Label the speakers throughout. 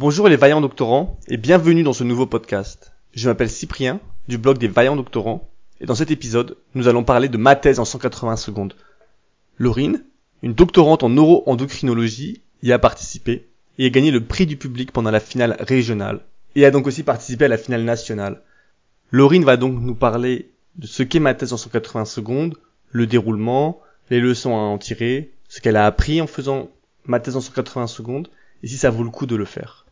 Speaker 1: Bonjour les vaillants doctorants et bienvenue dans ce nouveau podcast. Je m'appelle Cyprien du blog des vaillants doctorants et dans cet épisode, nous allons parler de ma thèse en 180 secondes. Laurine, une doctorante en neuroendocrinologie, y a participé et a gagné le prix du public pendant la finale régionale et a donc aussi participé à la finale nationale. Laurine va donc nous parler de ce qu'est ma thèse en 180 secondes, le déroulement, les leçons à en tirer, ce qu'elle a appris en faisant ma thèse en 180 secondes et si ça vaut le coup de le faire.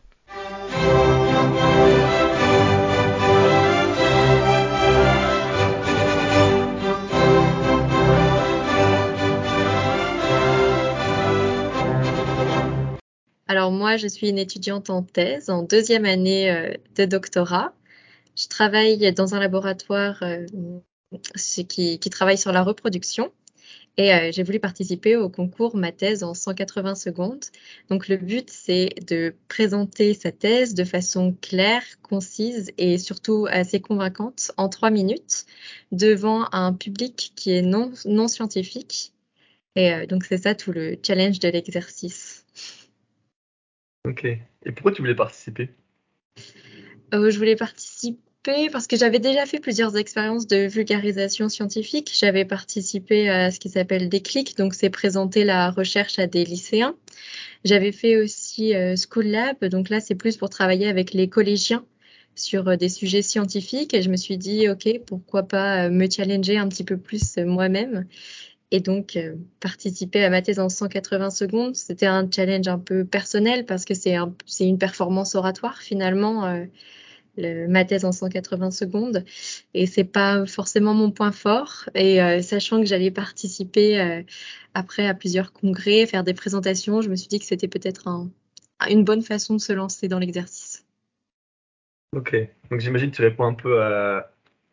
Speaker 2: Alors moi, je suis une étudiante en thèse, en deuxième année euh, de doctorat. Je travaille dans un laboratoire euh, qui, qui, travaille sur la reproduction et euh, j'ai voulu participer au concours Ma thèse en 180 secondes. Donc le but, c'est de présenter sa thèse de façon claire, concise et surtout assez convaincante en trois minutes devant un public qui est non, non scientifique. Et euh, donc c'est ça tout le challenge de l'exercice.
Speaker 1: Ok. Et pourquoi tu voulais participer?
Speaker 2: Euh, Je voulais participer parce que j'avais déjà fait plusieurs expériences de vulgarisation scientifique. J'avais participé à ce qui s'appelle Déclic, donc c'est présenter la recherche à des lycéens. J'avais fait aussi euh, School Lab, donc là c'est plus pour travailler avec les collégiens sur euh, des sujets scientifiques et je me suis dit ok pourquoi pas euh, me challenger un petit peu plus moi-même et donc participer à ma thèse en 180 secondes c'était un challenge un peu personnel parce que c'est un, une performance oratoire finalement le, ma thèse en 180 secondes. Et c'est pas forcément mon point fort. Et euh, sachant que j'allais participer euh, après à plusieurs congrès, faire des présentations, je me suis dit que c'était peut-être un, une bonne façon de se lancer dans l'exercice.
Speaker 1: Ok, donc j'imagine que tu réponds un peu à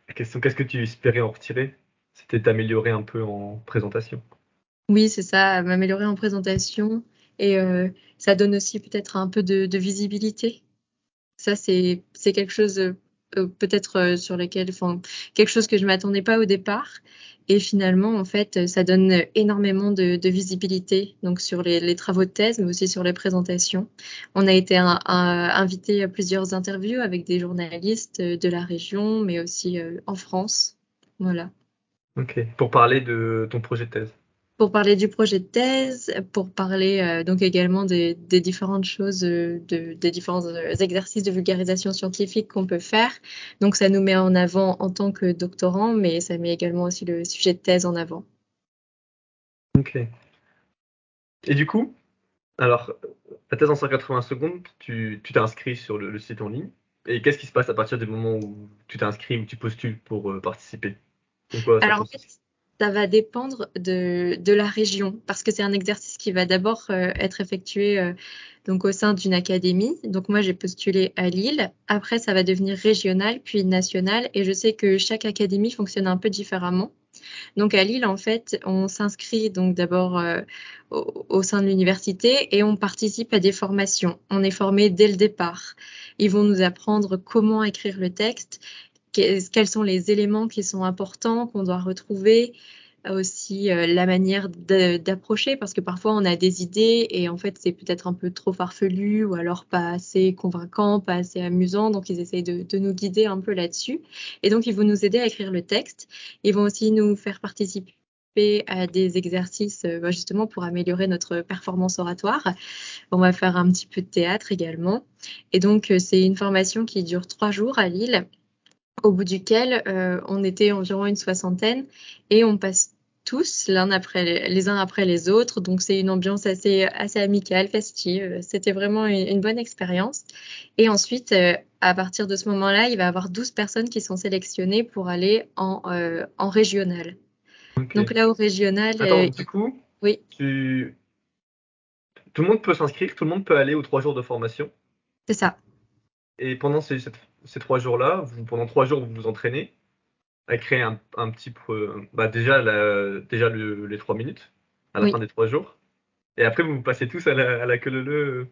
Speaker 1: la question qu'est-ce que tu espérais en retirer? C'était t'améliorer un peu en présentation.
Speaker 2: Oui, c'est ça, m'améliorer en présentation. Et euh, ça donne aussi peut-être un peu de, de visibilité ça, c'est quelque chose euh, euh, peut-être euh, sur lequel, enfin, quelque chose que je m'attendais pas au départ. Et finalement, en fait, ça donne énormément de, visibilité donc sur les, travaux de thèse, mais aussi sur les présentations. On a été invité à plusieurs interviews avec des journalistes de la région, mais aussi en France. Voilà.
Speaker 1: Ok. Pour parler de ton projet de thèse
Speaker 2: pour parler du projet de thèse, pour parler euh, donc également des, des, différentes choses, euh, de, des différents euh, exercices de vulgarisation scientifique qu'on peut faire. Donc ça nous met en avant en tant que doctorant, mais ça met également aussi le sujet de thèse en avant.
Speaker 1: Ok. Et du coup, alors, la thèse en 180 secondes, tu t'es inscrit sur le, site en ligne. Et qu'est-ce qui se passe à partir du moment où tu t'inscris ou tu postules pour participer?
Speaker 2: Alors en fait, ça va dépendre de, la région parce que c'est un exercice qui va d'abord euh, être effectué euh, donc au sein d'une académie. Donc moi j'ai postulé à Lille. Après ça va devenir régional puis national et je sais que chaque académie fonctionne un peu différemment. Donc à Lille en fait on s'inscrit donc d'abord euh, au, sein de l'université et on participe à des formations. On est formé dès le départ. Ils vont nous apprendre comment écrire le texte quels sont les éléments qui sont importants qu'on doit retrouver aussi euh, la manière d'approcher parce que parfois on a des idées et en fait c'est peut-être un peu trop farfelu ou alors pas assez convaincant, pas assez amusant donc ils essayent de, nous guider un peu là-dessus et donc ils vont nous aider à écrire le texte ils vont aussi nous faire participer à des exercices euh, bah, justement pour améliorer notre performance oratoire. On va faire un petit peu de théâtre également. Et donc, euh, c'est une formation qui dure trois jours à Lille au bout duquel euh, on était environ une soixantaine et on passe tous l'un après les, uns après les autres. Donc c'est une ambiance assez assez amicale, festive. C'était vraiment une, bonne expérience. Et ensuite, euh, à partir de ce moment-là, il va y avoir 12 personnes qui sont sélectionnées pour aller en euh, en régional. Donc là au régional.
Speaker 1: Attends, du coup, oui. Tu... Tout le monde peut s'inscrire, tout le monde peut aller aux trois jours de formation.
Speaker 2: C'est ça.
Speaker 1: Et pendant ces, ces trois jours-là, pendant trois jours, vous vous entraînez à créer un, un petit. Bah déjà, la, déjà le, les trois minutes à la fin des trois jours. Et après, vous vous passez tous à la, à la queue leu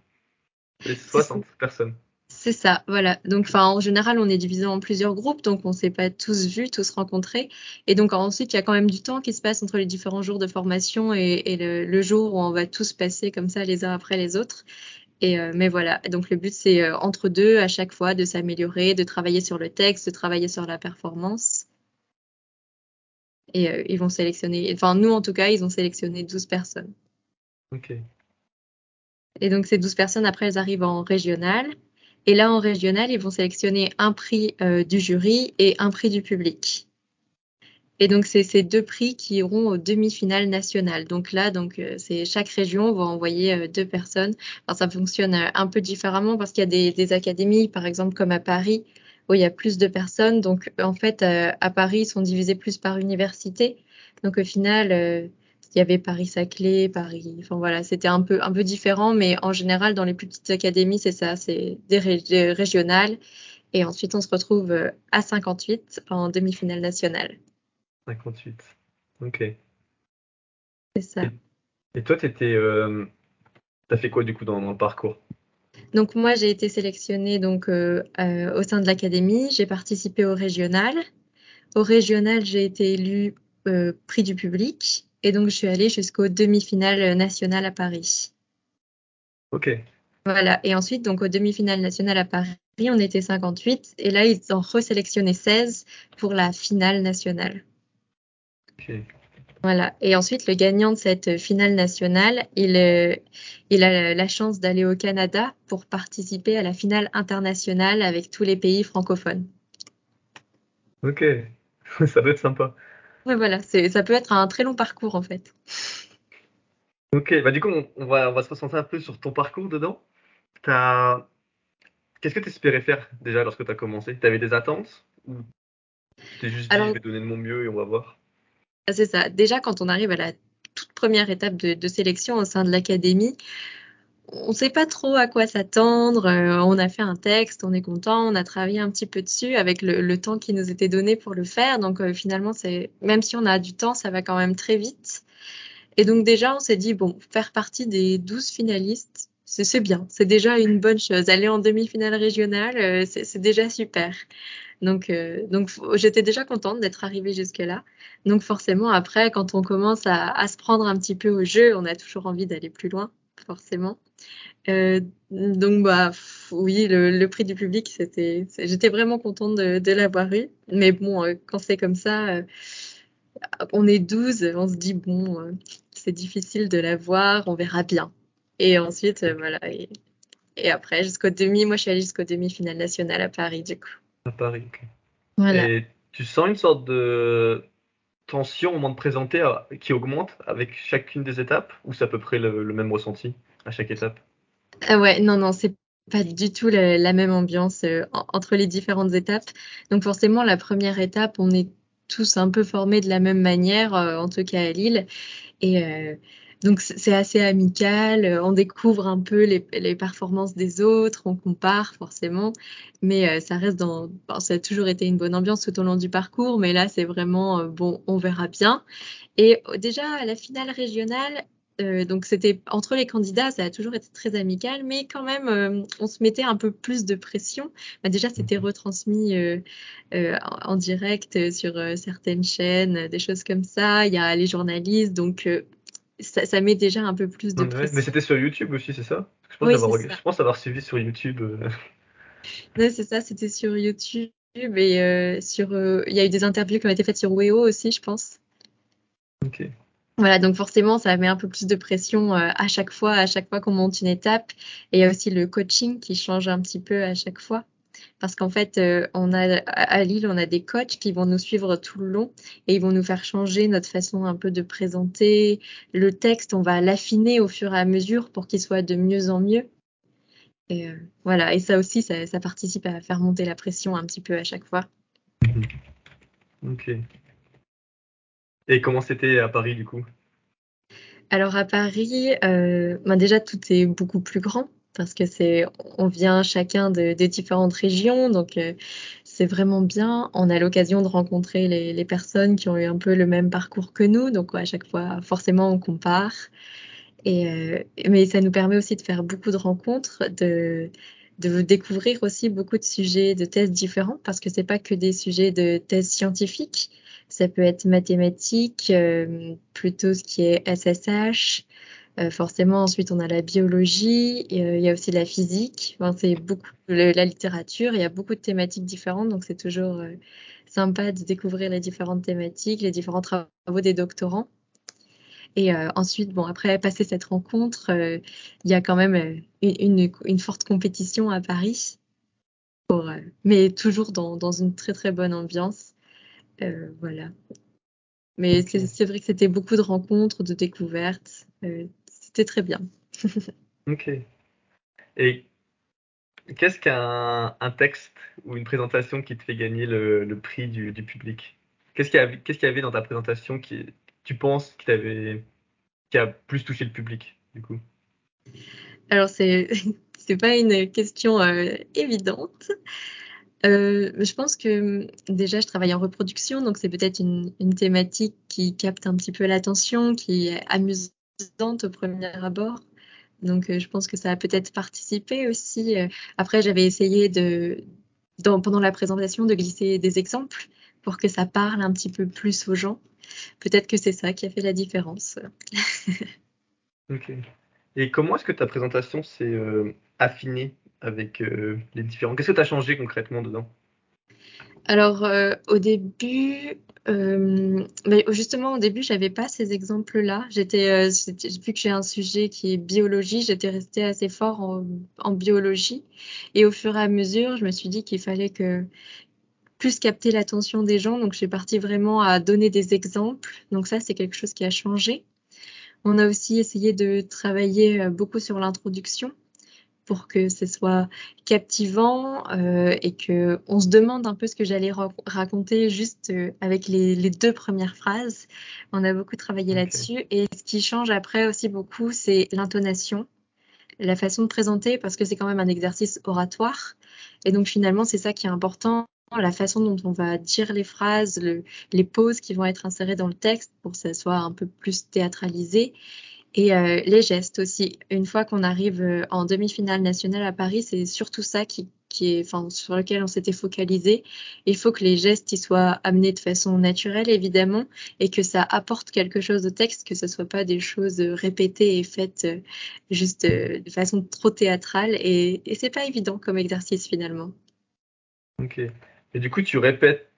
Speaker 1: les 60 personnes.
Speaker 2: C'est ça, voilà. Donc, enfin, en général, on est divisé en plusieurs groupes, donc on ne s'est pas tous vus, tous rencontrés. Et donc, ensuite, il y a quand même du temps qui se passe entre les différents jours de formation et, et le, le, jour où on va tous passer comme ça les uns après les autres. Et, mais voilà, donc le but c'est entre deux à chaque fois de s'améliorer, de travailler sur le texte, de travailler sur la performance. Et ils vont sélectionner, enfin nous en tout cas, ils ont sélectionné 12 personnes.
Speaker 1: Ok.
Speaker 2: Et donc ces 12 personnes, après, elles arrivent en régional. Et là, en régional, ils vont sélectionner un prix du jury et un prix du public. Et donc, c'est ces deux prix qui iront aux demi-finales nationales. Donc là, donc, euh, c'est chaque région va envoyer euh, deux personnes. Alors, ça fonctionne euh, un peu différemment parce qu'il y a des, des, académies, par exemple, comme à Paris, où il y a plus de personnes. Donc, en fait, à Paris, ils sont divisés plus par université. Donc, au final, il y avait Paris-Saclay, Paris. Enfin, voilà, c'était un peu, un peu différent. Mais en général, dans les plus petites académies, c'est ça, c'est des, des régionales. Et ensuite, on se retrouve à 58 en demi-finale nationale.
Speaker 1: 58. Ok.
Speaker 2: C'est ça.
Speaker 1: Et, toi, tu étais. Euh, T'as fait quoi du coup dans, le parcours?
Speaker 2: Donc moi, j'ai été sélectionnée donc euh, euh, au sein de l'académie. J'ai participé au régional. Au régional, j'ai été élue prix du public et donc je suis allée jusqu'aux demi-finales nationales à Paris.
Speaker 1: Ok.
Speaker 2: Voilà. Et ensuite, donc aux demi-finales nationales à Paris, on était 58 et là, ils ont resélectionné 16 pour la finale nationale. Voilà. Et ensuite, le gagnant de cette finale nationale, il, euh, il a la chance d'aller au Canada pour participer à la finale internationale avec tous les pays francophones.
Speaker 1: Ok, ça doit être sympa.
Speaker 2: Oui, voilà, ça peut être un très long parcours en fait.
Speaker 1: Ok, bah du coup, on, va, on va se concentrer un peu sur ton parcours dedans. Qu'est-ce que tu espérais faire déjà lorsque tu as commencé? Tu avais des attentes Ou tu t'es juste dit, je vais donner de mon mieux et on va voir?
Speaker 2: C'est ça. Déjà, quand on arrive à la toute première étape de, sélection au sein de l'académie, on ne sait pas trop à quoi s'attendre. Euh, on a fait un texte, on est content, on a travaillé un petit peu dessus avec le, temps qui nous était donné pour le faire. Donc euh, finalement, c'est même si on a du temps, ça va quand même très vite. Et donc déjà, on s'est dit bon, faire partie des 12 finalistes, c'est bien, c'est déjà une bonne chose. Aller en demi-finale régionale, euh, c'est déjà super. Donc, euh, donc j'étais déjà contente d'être arrivée jusque-là. Donc forcément, après, quand on commence à, se prendre un petit peu au jeu, on a toujours envie d'aller plus loin, forcément. Euh, donc bah oui, le, prix du public, c'était, j'étais vraiment contente de, l'avoir eu. Mais bon, euh, quand c'est comme ça, on est 12, on se dit bon, c'est difficile de l'avoir, on verra bien. Et ensuite, voilà. Et, et après, jusqu'au demi, moi je suis allée jusqu'au demi-finale nationale à Paris, du coup.
Speaker 1: À Paris. Voilà. Et tu sens une sorte de tension au moment de présenter euh, qui augmente avec chacune des étapes ou c'est à peu près le, même ressenti à chaque étape?
Speaker 2: Ah Ouais, non, non, c'est pas du tout la, même ambiance euh, entre les différentes étapes. Donc forcément, la première étape, on est tous un peu formés de la même manière, euh, en tout cas à Lille. Et donc c'est assez amical, euh, on découvre un peu les, performances des autres, on compare forcément, mais euh, ça reste dans, ça a toujours été une bonne ambiance tout au long du parcours, mais là c'est vraiment euh, bon, on verra bien. Et déjà à la finale régionale, donc c'était entre les candidats, ça a toujours été très amical, mais quand même on se mettait un peu plus de pression. Bah, déjà c'était retransmis en direct sur certaines chaînes, des choses comme ça. Il y a les journalistes, donc ça, met déjà un peu plus de pression.
Speaker 1: mais c'était sur YouTube aussi, c'est ça? Je pense, avoir, je pense avoir suivi sur YouTube. Euh.
Speaker 2: c'est ça, c'était sur YouTube et euh, sur. Euh, il y a eu des interviews qui ont été faites sur Weo aussi, je pense.
Speaker 1: Ok.
Speaker 2: Voilà, donc forcément, ça met un peu plus de pression à chaque fois, à chaque fois qu'on monte une étape. Et il y a aussi le coaching qui change un petit peu à chaque fois parce qu'en fait, euh, on a à Lille, on a des coachs qui vont nous suivre tout le long et ils vont nous faire changer notre façon un peu de présenter le texte. On va l'affiner au fur et à mesure pour qu'il soit de mieux en mieux. Et euh, voilà, et ça aussi, ça, ça, participe à faire monter la pression un petit peu à chaque fois.
Speaker 1: Ok. Et comment c'était à Paris du coup?
Speaker 2: Alors à Paris, euh, ben déjà tout est beaucoup plus grand parce que c'est, on vient chacun de, différentes régions, donc euh, c'est vraiment bien. On a l'occasion de rencontrer les, personnes qui ont eu un peu le même parcours que nous, donc à chaque fois, forcément, on compare. Et, euh, mais ça nous permet aussi de faire beaucoup de rencontres, de, de découvrir aussi beaucoup de sujets de thèses différents, parce que c'est pas que des sujets de thèses scientifiques. Ça peut être mathématiques, euh, plutôt ce qui est SSH, Euh, forcément, ensuite, on a la biologie, et, euh, il y a aussi la physique, enfin, c'est beaucoup le, la littérature, il y a beaucoup de thématiques différentes, donc c'est toujours euh, sympa de découvrir les différentes thématiques, les différents travaux des doctorants. Et ensuite, bon, après passer cette rencontre, il y a quand même une, une, une, forte compétition à Paris, pour, mais toujours dans, dans, une très très bonne ambiance. voilà. Mais c'est vrai que c'était beaucoup de rencontres, de découvertes. C'était très bien.
Speaker 1: ok. Et qu'est-ce qu'un un texte ou une présentation qui te fait gagner le, le prix du, du public? Qu'est-ce qu'il y, qu y, avait dans ta présentation qui, tu penses qui, qui a plus touché le public, du coup?
Speaker 2: Alors, c'est c'est pas une question euh, évidente. Euh, je pense que déjà, je travaille en reproduction, donc c'est peut-être une, une, thématique qui capte un petit peu l'attention, qui est amusante au premier abord. Donc, euh, je pense que ça a peut-être participé aussi. Après, j'avais essayé de, pendant la présentation, de glisser des exemples pour que ça parle un petit peu plus aux gens. Peut-être que c'est ça qui a fait la différence.
Speaker 1: ok. Et comment est-ce que ta présentation s'est euh, affinée avec euh, les différents? Qu'est-ce que tu as changé concrètement dedans?
Speaker 2: Alors, euh, au début, mais justement, au début, j'avais pas ces exemples-là. J'étais, vu que j'ai un sujet qui est biologie, j'étais restée assez fort en, en, biologie. Et au fur et à mesure, je me suis dit qu'il fallait que plus capter l'attention des gens. Donc, j'ai parti vraiment à donner des exemples. Donc, ça, c'est quelque chose qui a changé. On a aussi essayé de travailler euh, beaucoup sur l'introduction pour que ce soit captivant euh, et que on se demande un peu ce que j'allais ra raconter juste euh, avec les, les, deux premières phrases. On a beaucoup travaillé okay. là-dessus et ce qui change après aussi beaucoup, c'est l'intonation, la façon de présenter parce que c'est quand même un exercice oratoire et donc finalement c'est ça qui est important la façon dont on va dire les phrases, le, les pauses qui vont être insérées dans le texte pour que ça soit un peu plus théâtralisé. Et euh, les gestes aussi. Une fois qu'on arrive euh, en demi-finale nationale à Paris, c'est surtout ça qui, est, sur lequel on s'était focalisé. Il faut que les gestes y soient amenés de façon naturelle, évidemment, et que ça apporte quelque chose au texte, que ce ne soit pas des choses euh, répétées et faites juste de façon trop théâtrale. Et, et c'est pas évident comme exercice finalement.
Speaker 1: Ok. Et du coup, tu répètes.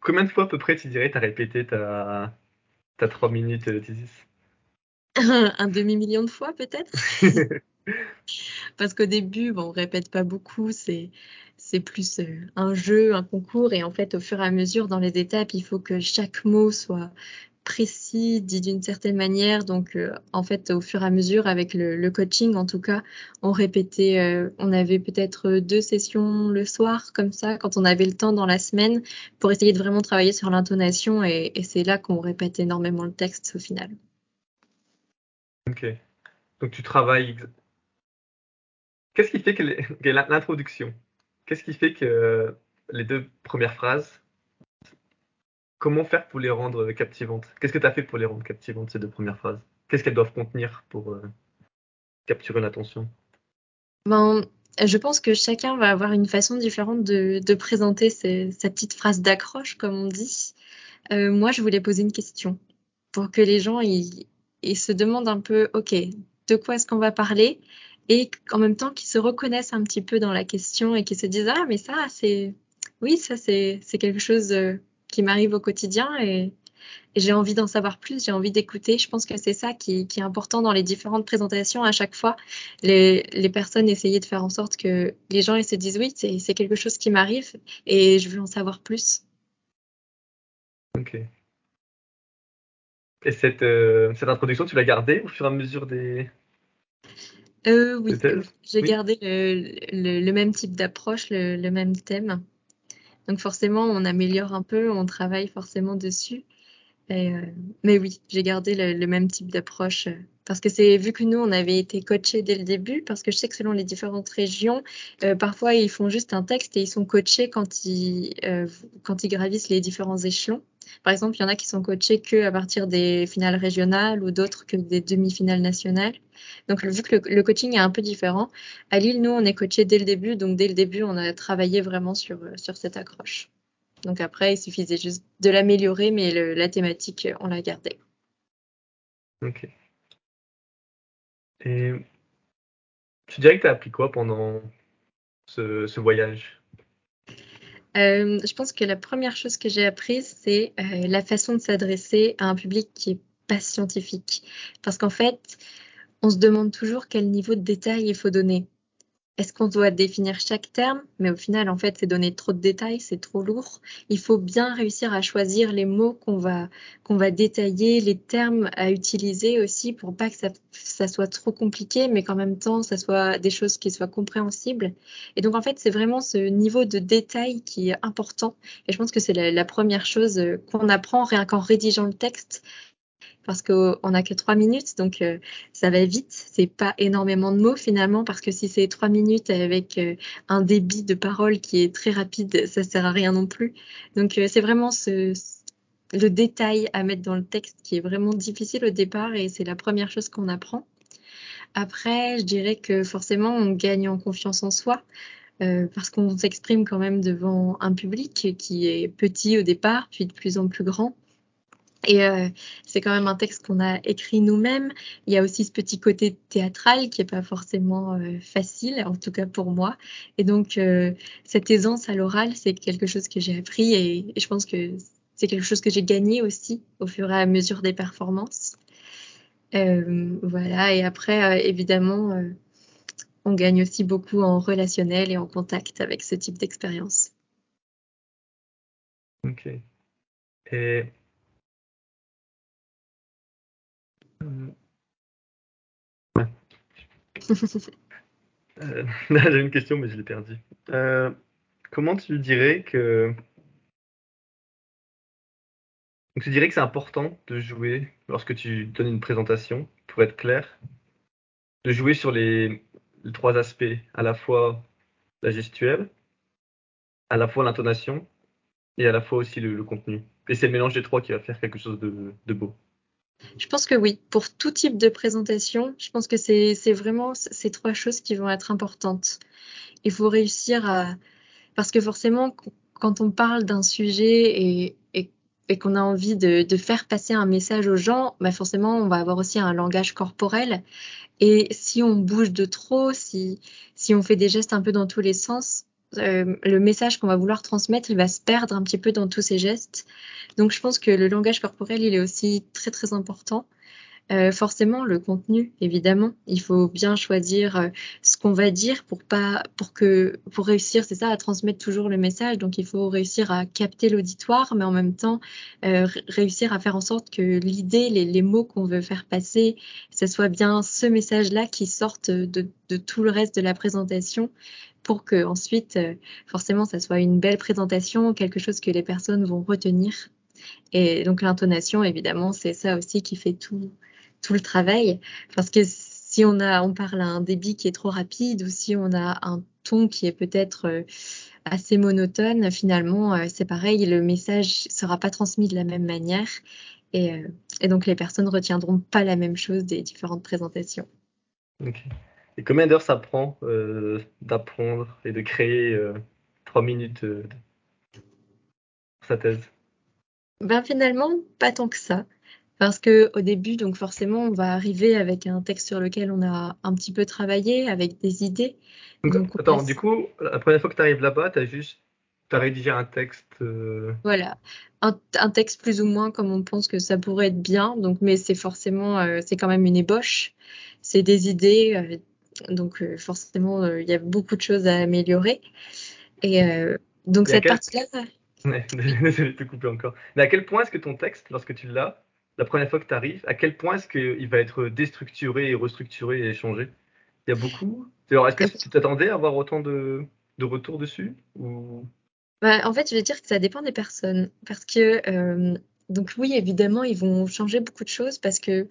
Speaker 1: Combien de fois à peu près tu dirais tu as répété ta, ta 3 minutes 10
Speaker 2: un, demi-million de fois peut-être. Parce qu'au début, bon, on répète pas beaucoup, c'est c'est plus euh, un jeu, un concours, et en fait, au fur et à mesure, dans les étapes, il faut que chaque mot soit précis, dit d'une certaine manière. Donc, euh, en fait, au fur et à mesure, avec le, le coaching, en tout cas, on répétait, euh, on avait peut-être deux sessions le soir, comme ça, quand on avait le temps dans la semaine, pour essayer de vraiment travailler sur l'intonation. Et c'est là qu'on répète énormément le texte au final.
Speaker 1: Ok. Donc, tu travailles. Qu'est-ce qui fait que l'introduction? Qu'est-ce qui fait que les deux premières phrases comment faire pour les rendre captivantes? Qu'est-ce que tu as fait pour les rendre captivantes, ces deux premières phrases? Qu'est-ce qu'elles doivent contenir pour euh, capturer l'attention?
Speaker 2: Ben, Je pense que chacun va avoir une façon différente de, présenter sa petite phrase d'accroche, comme on dit. Euh, moi, je voulais poser une question pour que les gens ils, ils se demandent un peu, OK, de quoi est-ce qu'on va parler? Et en même temps qu'ils se reconnaissent un petit peu dans la question et qu'ils se disent, ah, mais ça, c'est... Oui, ça, c'est quelque chose qui m'arrive au quotidien et, j'ai envie d'en savoir plus, j'ai envie d'écouter. Je pense que c'est ça qui, qui, est important dans les différentes présentations. À chaque fois, les, les, personnes essayaient de faire en sorte que les gens ils se disent oui, c'est quelque chose qui m'arrive et je veux en savoir plus.
Speaker 1: Ok. Et cette, euh, cette introduction, tu l'as gardée au fur et à mesure des...
Speaker 2: Euh, oui, j'ai oui. gardé le, le, le, même type d'approche, le, le même thème. Donc forcément, on améliore un peu, on travaille forcément dessus. Et, euh, mais oui, j'ai gardé le, même type d'approche euh, parce que c'est vu que nous on avait été coachés dès le début parce que je sais que selon les différentes régions, euh, parfois ils font juste un texte et ils sont coachés quand ils quand ils gravissent les différents échelons. Par exemple, il y en a qui sont coachés que à partir des finales régionales ou d'autres que des demi-finales nationales. Donc vu que le, coaching est un peu différent, à Lille nous on est coachés dès le début, donc dès le début on a travaillé vraiment sur sur cette accroche. Donc après, il suffisait juste de l'améliorer, mais la thématique, on l'a gardée.
Speaker 1: Ok. Et tu dirais que tu as appris quoi pendant ce, voyage?
Speaker 2: Euh, Je pense que la première chose que j'ai apprise, c'est euh, la façon de s'adresser à un public qui est pas scientifique. Parce qu'en fait, on se demande toujours quel niveau de détail il faut donner. Est-ce qu'on doit définir chaque terme? Mais au final, en fait, c'est donner trop de détails, c'est trop lourd. Il faut bien réussir à choisir les mots qu'on va, qu'on va détailler, les termes à utiliser aussi pour pas que ça, ça soit trop compliqué, mais qu'en même temps, ça soit des choses qui soient compréhensibles. Et donc, en fait, c'est vraiment ce niveau de détail qui est important. Et je pense que c'est la, la première chose qu'on apprend rien qu'en rédigeant le texte parce qu'on n'a que trois minutes, donc euh, ça va vite. C'est pas énormément de mots finalement, parce que si c'est trois minutes avec euh, un débit de parole qui est très rapide, ça sert à rien non plus. Donc euh, c'est vraiment ce, le détail à mettre dans le texte qui est vraiment difficile au départ et c'est la première chose qu'on apprend. Après, je dirais que forcément, on gagne en confiance en soi. parce qu'on s'exprime quand même devant un public qui est petit au départ, puis de plus en plus grand. Et euh, c'est quand même un texte qu'on a écrit nous-mêmes. Il y a aussi ce petit côté théâtral qui est pas forcément euh, facile, en tout cas pour moi. Et donc, euh, cette aisance à l'oral, c'est quelque chose que j'ai appris et, je pense que c'est quelque chose que j'ai gagné aussi au fur et à mesure des performances. voilà. Et après, évidemment, on gagne aussi beaucoup en relationnel et en contact avec ce type d'expérience.
Speaker 1: Ok. Et Euh, j'ai une question, mais je l'ai perdue. Euh, comment tu dirais que. tu dirais que c'est important de jouer lorsque tu donnes une présentation, pour être clair, de jouer sur les, trois aspects, à la fois la gestuelle, à la fois l'intonation et à la fois aussi le, contenu. Et c'est le mélange des trois qui va faire quelque chose de beau.
Speaker 2: Je pense que oui. Pour tout type de présentation, je pense que c'est vraiment ces trois choses qui vont être importantes. Il faut réussir à... Parce que forcément, quand on parle d'un sujet et, qu'on a envie de, de, faire passer un message aux gens, bah forcément, on va avoir aussi un langage corporel. Et si on bouge de trop, si, si on fait des gestes un peu dans tous les sens, euh, le message qu'on va vouloir transmettre, il va se perdre un petit peu dans tous ces gestes. Donc je pense que le langage corporel, il est aussi très très important. Euh, forcément, le contenu, évidemment, il faut bien choisir euh, ce qu'on va dire pour pas, pour que, pour réussir, c'est ça, à transmettre toujours le message. Donc, il faut réussir à capter l'auditoire, mais en même temps, euh, réussir à faire en sorte que l'idée, les, les, mots qu'on veut faire passer, ce soit bien ce message-là qui sorte de, de, tout le reste de la présentation pour que ensuite, euh, forcément, ça soit une belle présentation, quelque chose que les personnes vont retenir. Et donc l'intonation, évidemment, c'est ça aussi qui fait tout, tout le travail. Parce que si on a, on parle à un débit qui est trop rapide ou si on a un ton qui est peut-être euh, assez monotone, finalement, euh, c'est pareil, le message sera pas transmis de la même manière. Et, et donc les personnes retiendront pas la même chose des différentes présentations.
Speaker 1: Ok. Et combien d'heures ça prend euh, d'apprendre et de créer euh, trois minutes euh, sa thèse?
Speaker 2: Ben finalement, pas tant que ça. Parce que au début, donc forcément, on va arriver avec un texte sur lequel on a un petit peu travaillé, avec des idées.
Speaker 1: Donc, attends, du coup, la première fois que tu arrives là-bas, tu as juste as rédigé un texte.
Speaker 2: Voilà, un, un, texte plus ou moins comme on pense que ça pourrait être bien. Donc, mais c'est forcément, c'est quand même une ébauche. C'est des idées, donc euh, forcément, euh, il y a beaucoup de choses à améliorer. Et euh, donc cette partie-là...
Speaker 1: Désolé de te couper encore. Mais à quel point est-ce que ton texte, lorsque tu l'as, la première fois que tu arrives, à quel point est-ce qu'il va être déstructuré et restructuré et changé? Il y a beaucoup? Est-ce que tu t'attendais à avoir autant de, de retours dessus.
Speaker 2: Bah, en fait, je vais dire que ça dépend des personnes. Parce que donc oui, évidemment, ils vont changer beaucoup de choses parce que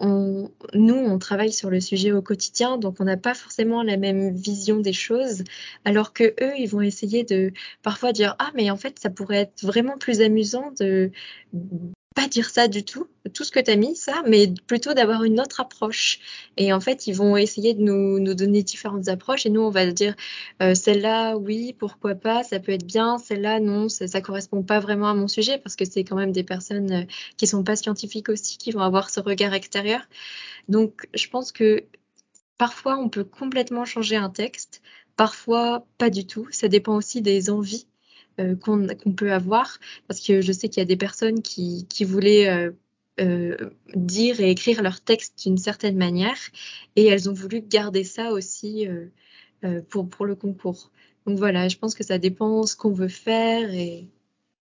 Speaker 2: nous, on travaille sur le sujet au quotidien, donc on n'a pas forcément la même vision des choses, alors que eux, ils vont essayer de parfois dire ah mais en fait ça pourrait être vraiment plus amusant de pas dire ça du tout, tout ce que tu as mis, ça, mais plutôt d'avoir une autre approche. Et en fait, ils vont essayer de nous, nous donner différentes approches et nous, on va dire euh, celle-là, oui, pourquoi pas, ça peut être bien, celle-là, non, ça, ça correspond pas vraiment à mon sujet parce que c'est quand même des personnes euh, qui sont pas scientifiques aussi qui vont avoir ce regard extérieur. Donc, je pense que parfois, on peut complètement changer un texte, parfois pas du tout. Ça dépend aussi des envies euh, qu'on peut avoir, parce que je sais qu'il y a des personnes qui, qui voulaient euh, euh, dire et écrire leur texte d'une certaine manière, et elles ont voulu garder ça aussi pour, pour le concours. Donc voilà, je pense que ça dépend ce qu'on veut faire et,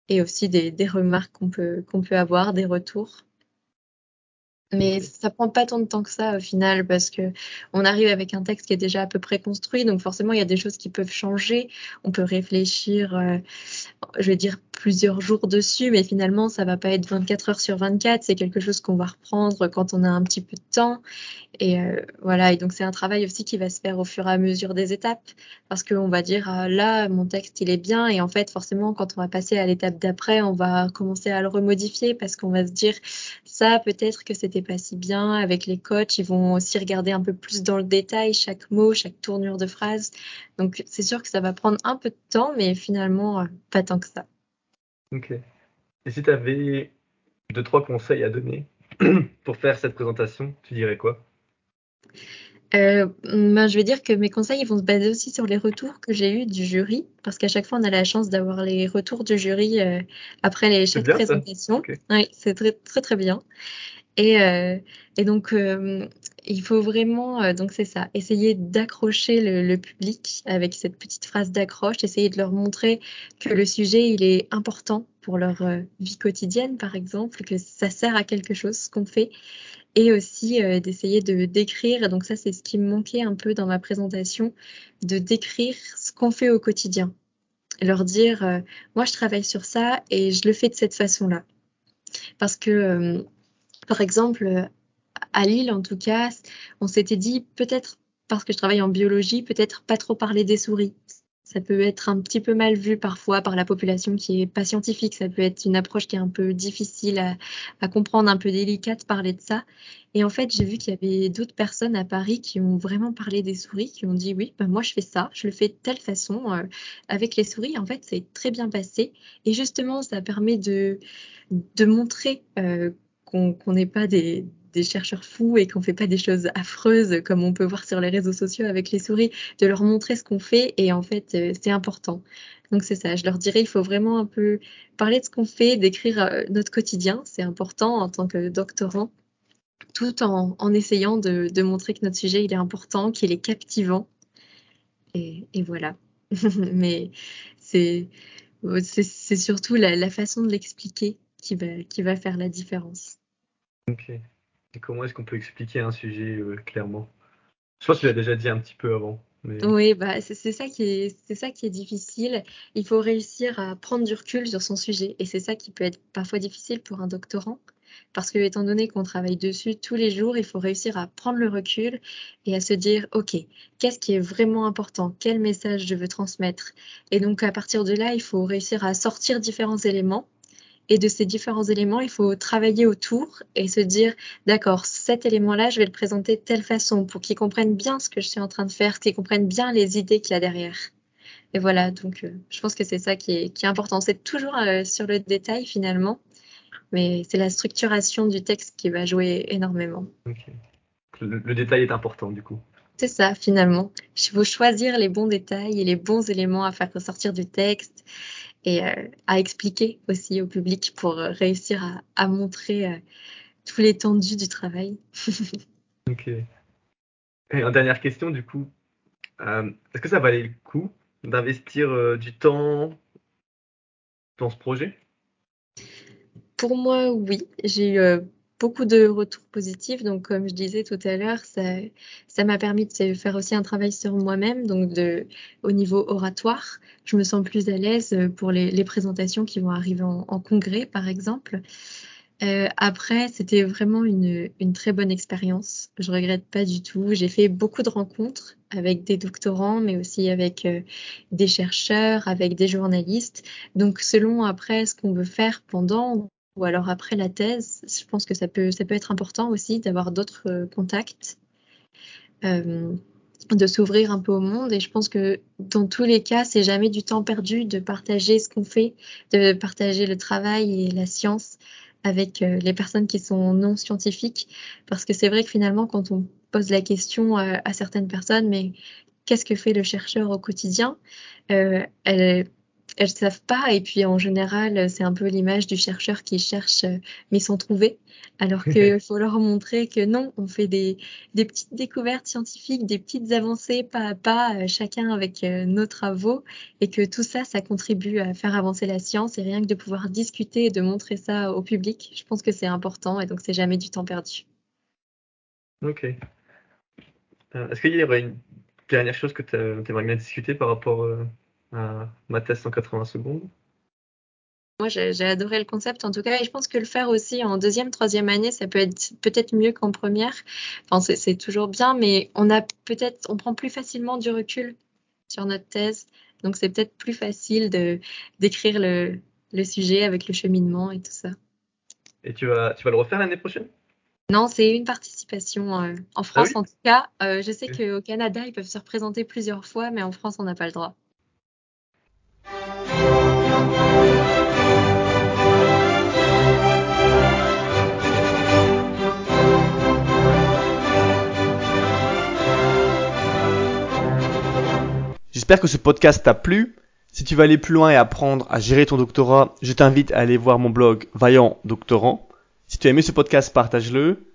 Speaker 2: et aussi des, des remarques qu'on peut, qu'on peut avoir, des retours. Mais ça prend pas tant de temps que ça au final parce que on arrive avec un texte qui est déjà à peu près construit, donc forcément il y a des choses qui peuvent changer. On peut réfléchir, euh, je vais dire plusieurs jours dessus, mais finalement ça va pas être 24 heures sur 24. C'est quelque chose qu'on va reprendre quand on a un petit peu de temps. Et euh, voilà, et donc c'est un travail aussi qui va se faire au fur et à mesure des étapes, parce qu'on va dire ah, là mon texte il est bien, et en fait forcément quand on va passer à l'étape d'après, on va commencer à le remodifier parce qu'on va se dire ça peut-être que c'était pas si bien. Avec les coachs, ils vont aussi regarder un peu plus dans le détail chaque mot, chaque tournure de phrase. Donc c'est sûr que ça va prendre un peu de temps, mais finalement euh, pas tant que ça.
Speaker 1: Ok. Et si tu avais deux trois conseils à donner pour faire cette présentation, tu dirais quoi?
Speaker 2: Euh, ben, je vais dire que mes conseils vont se baser aussi sur les retours que j'ai eus du jury, parce qu'à chaque fois on a la chance d'avoir les retours du jury euh, après les chaque présentation. Oui, c'est très très très bien. Et, euh, et donc euh, il faut vraiment, euh, donc c'est ça, essayer d'accrocher le, public avec cette petite phrase d'accroche, essayer de leur montrer que le sujet il est important pour leur vie quotidienne par exemple, que ça sert à quelque chose ce qu'on fait et aussi euh, d'essayer de décrire, donc ça c'est ce qui me manquait un peu dans ma présentation, de décrire ce qu'on fait au quotidien. Leur dire, euh, moi je travaille sur ça et je le fais de cette façon-là. Parce que, euh, par exemple, à Lille en tout cas, on s'était dit peut-être parce que je travaille en biologie, peut-être pas trop parler des souris ça peut être un petit peu mal vu parfois par la population qui est pas scientifique. Ça peut être une approche qui est un peu difficile à, comprendre, un peu délicate parler de ça. Et en fait, j'ai vu qu'il y avait d'autres personnes à Paris qui ont vraiment parlé des souris, qui ont dit oui, ben moi je fais ça, je le fais de telle façon euh, avec les souris. En fait, c'est très bien passé. Et justement, ça permet de de montrer euh, qu'on n'est pas des, des chercheurs fous et qu'on fait pas des choses affreuses comme on peut voir sur les réseaux sociaux avec les souris, de leur montrer ce qu'on fait et en fait euh, c'est important. Donc c'est ça, je leur dirais il faut vraiment un peu parler de ce qu'on fait, décrire euh, notre quotidien, c'est important en tant que doctorant, tout en, en essayant de, montrer que notre sujet il est important, qu'il est captivant et, voilà. Mais c'est surtout la, façon de l'expliquer qui va, qui va faire la différence.
Speaker 1: Comment est-ce qu'on peut expliquer un sujet euh, clairement? Je pense que tu l'as déjà dit un petit peu avant.
Speaker 2: Oui, bah, c'est ça, est, c'est ça qui est difficile. Il faut réussir à prendre du recul sur son sujet. Et c'est ça qui peut être parfois difficile pour un doctorant. Parce que, étant donné qu'on travaille dessus tous les jours, il faut réussir à prendre le recul et à se dire, OK, qu'est-ce qui est vraiment important? Quel message je veux transmettre? Et donc, à partir de là, il faut réussir à sortir différents éléments et de ces différents éléments, il faut travailler autour et se dire, d'accord, cet élément-là, je vais le présenter de telle façon pour qu'ils comprennent bien ce que je suis en train de faire, qu'ils comprennent bien les idées qu'il y a derrière. Et voilà, donc euh, je pense que c'est ça qui est, qui est important. C'est toujours euh, sur le détail finalement, mais c'est la structuration du texte qui va jouer énormément.
Speaker 1: Le, le détail est important du coup.
Speaker 2: C'est ça, finalement. Il faut choisir les bons détails et les bons éléments à faire ressortir du texte et euh, à expliquer aussi au public pour euh, réussir à, à montrer euh, tout l'étendue du travail.
Speaker 1: ok. Et une dernière question, du coup, euh, est-ce que ça valait le coup d'investir du temps dans ce projet?
Speaker 2: Pour moi, oui. J'ai eu beaucoup de retours positifs. Donc, comme je disais tout à l'heure, ça, ça m'a permis de faire aussi un travail sur moi-même, donc de, au niveau oratoire. Je me sens plus à l'aise pour les, les, présentations qui vont arriver en, en congrès, par exemple. Euh, après, c'était vraiment une, une, très bonne expérience. Je regrette pas du tout. J'ai fait beaucoup de rencontres avec des doctorants, mais aussi avec euh, des chercheurs, avec des journalistes. Donc, selon après ce qu'on veut faire pendant ou alors après la thèse, je pense que ça peut, être important aussi d'avoir d'autres euh, contacts, euh, de s'ouvrir un peu au monde. Et je pense que dans tous les cas, c'est jamais du temps perdu de partager ce qu'on fait, de partager le travail et la science avec euh, les personnes qui sont non scientifiques, parce que c'est vrai que finalement, quand on pose la question à certaines personnes, mais qu'est-ce que fait le chercheur au quotidien elles savent pas et puis en général c'est un peu l'image du chercheur qui cherche euh, mais sans trouver. Alors qu'il faut leur montrer que non on fait des, des, petites découvertes scientifiques des petites avancées pas à pas euh, chacun avec euh, nos travaux et que tout ça ça contribue à faire avancer la science et rien que de pouvoir discuter et de montrer ça au public je pense que c'est important et donc c'est jamais du temps perdu.
Speaker 3: Ok. Est-ce qu'il y aurait une dernière chose que tu aimerais bien discuter par rapport à ma thèse 180 secondes.
Speaker 2: Moi, j'ai adoré le concept en tout cas, et je pense que le faire aussi en deuxième, troisième année, ça peut être peut-être mieux qu'en première. Enfin, c'est toujours bien, mais on a peut-être, on prend plus facilement du recul sur notre thèse, donc c'est peut-être plus facile de d'écrire le, le sujet avec le cheminement et tout ça.
Speaker 3: Et tu vas, tu vas le refaire l'année prochaine?
Speaker 2: Non, c'est une participation euh, en ah France en tout cas. Euh, je sais qu'au Canada, ils peuvent se représenter plusieurs fois, mais en France, on n'a pas le droit.
Speaker 1: J'espère que ce podcast t'a plu. Si tu veux aller plus loin et apprendre à gérer ton doctorat, je t'invite à aller voir mon blog Vaillant Doctorant. Si tu as aimé ce podcast, partage-le.